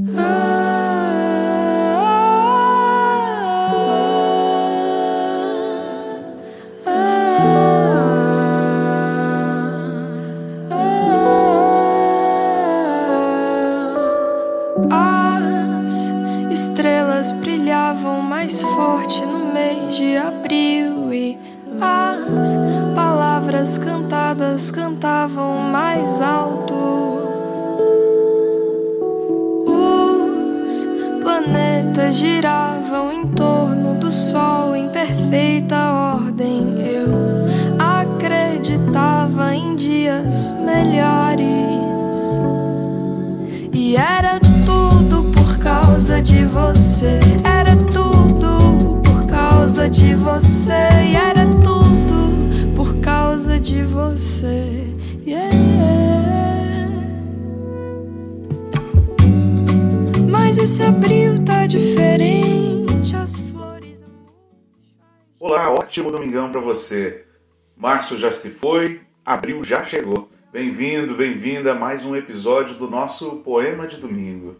As estrelas brilhavam mais forte no mês de abril e as palavras cantadas cantavam mais alto. Giravam em torno do Sol em perfeita ordem. Eu acreditava em dias melhores. E era tudo por causa de você. Era tudo por causa de você. E era tudo por causa de você. Abril tá diferente. As flores. Olá, ótimo domingão para você. Março já se foi, abril já chegou. Bem-vindo, bem-vinda a mais um episódio do nosso Poema de Domingo.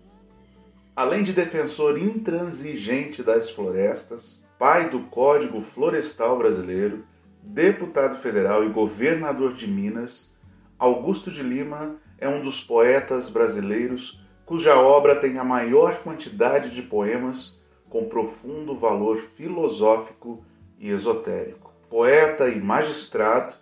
Além de defensor intransigente das florestas, pai do Código Florestal Brasileiro, deputado federal e governador de Minas, Augusto de Lima é um dos poetas brasileiros cuja obra tem a maior quantidade de poemas com profundo valor filosófico e esotérico. Poeta e magistrado,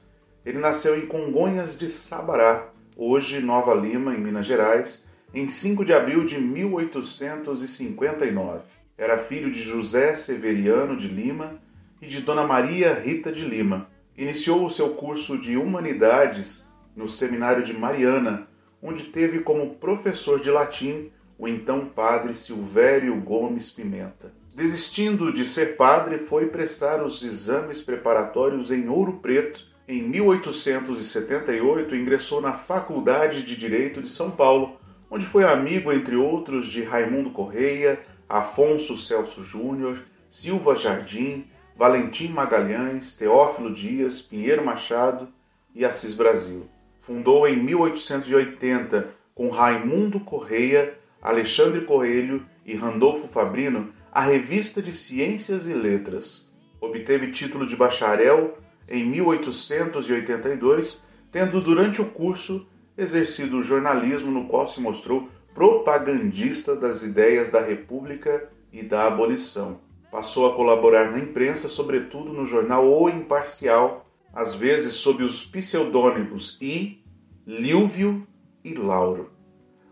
ele nasceu em Congonhas de Sabará, hoje Nova Lima, em Minas Gerais, em 5 de abril de 1859. Era filho de José Severiano de Lima e de Dona Maria Rita de Lima. Iniciou o seu curso de Humanidades no Seminário de Mariana, onde teve como professor de latim o então padre Silvério Gomes Pimenta. Desistindo de ser padre, foi prestar os exames preparatórios em Ouro Preto. Em 1878, ingressou na Faculdade de Direito de São Paulo, onde foi amigo, entre outros, de Raimundo Correia, Afonso Celso Júnior, Silva Jardim, Valentim Magalhães, Teófilo Dias, Pinheiro Machado e Assis Brasil. Fundou em 1880, com Raimundo Correia, Alexandre Coelho e Randolfo Fabrino, a Revista de Ciências e Letras. Obteve título de bacharel em 1882, tendo durante o curso exercido o jornalismo no qual se mostrou propagandista das ideias da República e da abolição. Passou a colaborar na imprensa, sobretudo no jornal O Imparcial, às vezes sob os pseudônimos I, Lílvio e Lauro.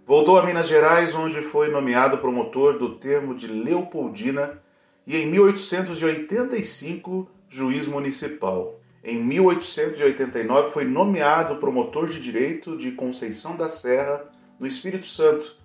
Voltou a Minas Gerais, onde foi nomeado promotor do termo de Leopoldina e em 1885 juiz municipal. Em 1889 foi nomeado promotor de direito de Conceição da Serra, no Espírito Santo,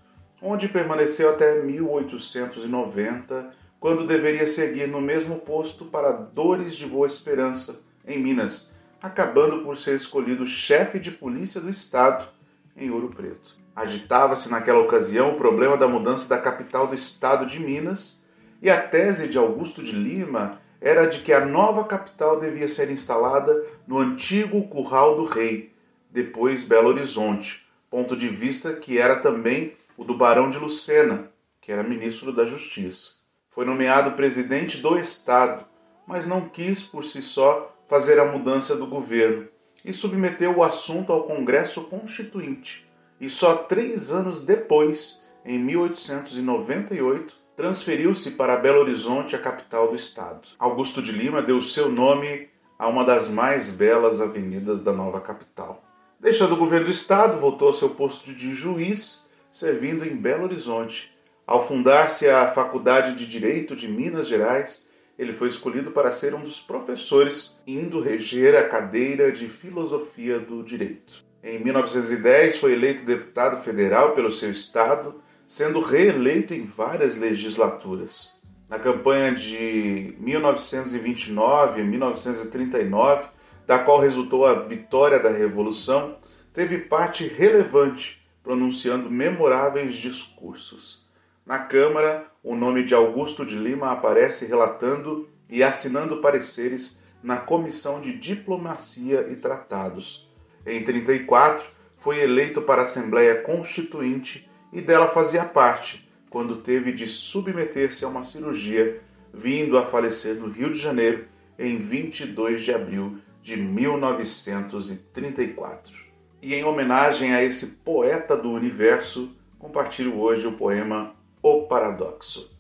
onde permaneceu até 1890, quando deveria seguir no mesmo posto para Dores de Boa Esperança, em Minas, acabando por ser escolhido chefe de polícia do estado em Ouro Preto. Agitava-se naquela ocasião o problema da mudança da capital do estado de Minas, e a tese de Augusto de Lima era de que a nova capital devia ser instalada no antigo Curral do Rei, depois Belo Horizonte, ponto de vista que era também o do Barão de Lucena, que era ministro da Justiça. Foi nomeado presidente do Estado, mas não quis por si só fazer a mudança do governo e submeteu o assunto ao Congresso Constituinte. E só três anos depois, em 1898, transferiu-se para Belo Horizonte, a capital do estado. Augusto de Lima deu seu nome a uma das mais belas avenidas da nova capital. Deixando o governo do estado, voltou ao seu posto de juiz, servindo em Belo Horizonte. Ao fundar-se a Faculdade de Direito de Minas Gerais, ele foi escolhido para ser um dos professores, indo reger a cadeira de Filosofia do Direito. Em 1910, foi eleito deputado federal pelo seu estado, sendo reeleito em várias legislaturas. Na campanha de 1929 a 1939, da qual resultou a vitória da Revolução, teve parte relevante, pronunciando memoráveis discursos. Na Câmara, o nome de Augusto de Lima aparece relatando e assinando pareceres na Comissão de Diplomacia e Tratados. Em 34, foi eleito para a Assembleia Constituinte e dela fazia parte, quando teve de submeter-se a uma cirurgia, vindo a falecer no Rio de Janeiro em 22 de abril de 1934. E em homenagem a esse poeta do universo, compartilho hoje o poema O Paradoxo.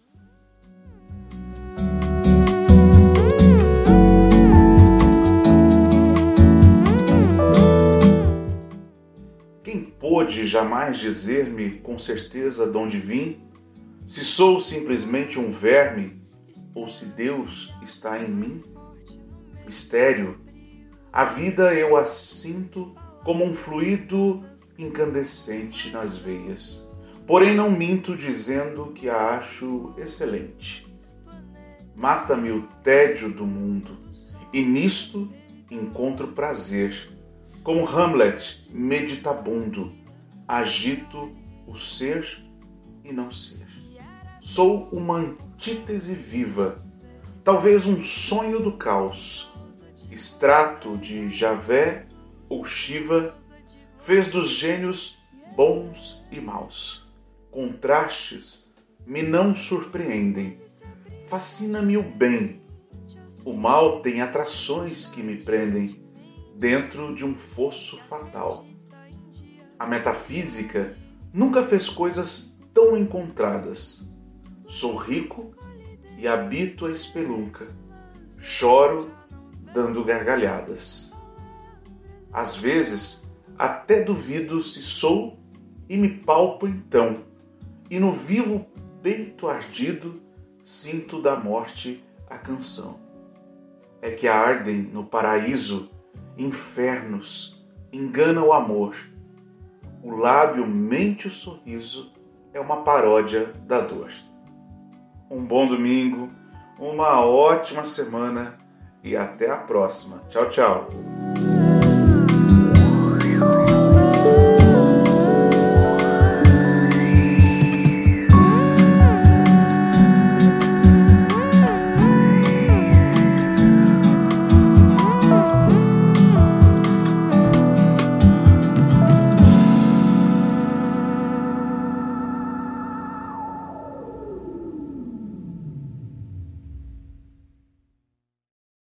Quem pôde jamais dizer-me com certeza de onde vim, se sou simplesmente um verme ou se Deus está em mim? Mistério, a vida eu a sinto como um fluido incandescente nas veias. Porém, não minto dizendo que a acho excelente. Mata-me o tédio do mundo, e nisto encontro prazer. Como Hamlet meditabundo, agito o ser e não ser. Sou uma antítese viva, talvez um sonho do caos, extrato de Javé ou Shiva, fez dos gênios bons e maus. Contrastes me não surpreendem. Fascina-me o bem. O mal tem atrações que me prendem dentro de um fosso fatal. A metafísica nunca fez coisas tão encontradas. Sou rico e habito a espelunca. Choro dando gargalhadas. Às vezes, até duvido se sou e me palpo então, e no vivo peito ardido sinto da morte a canção. É que ardem no paraíso infernos, engana o amor. O lábio mente o sorriso, é uma paródia da dor. Um bom domingo, uma ótima semana e até a próxima. Tchau, tchau.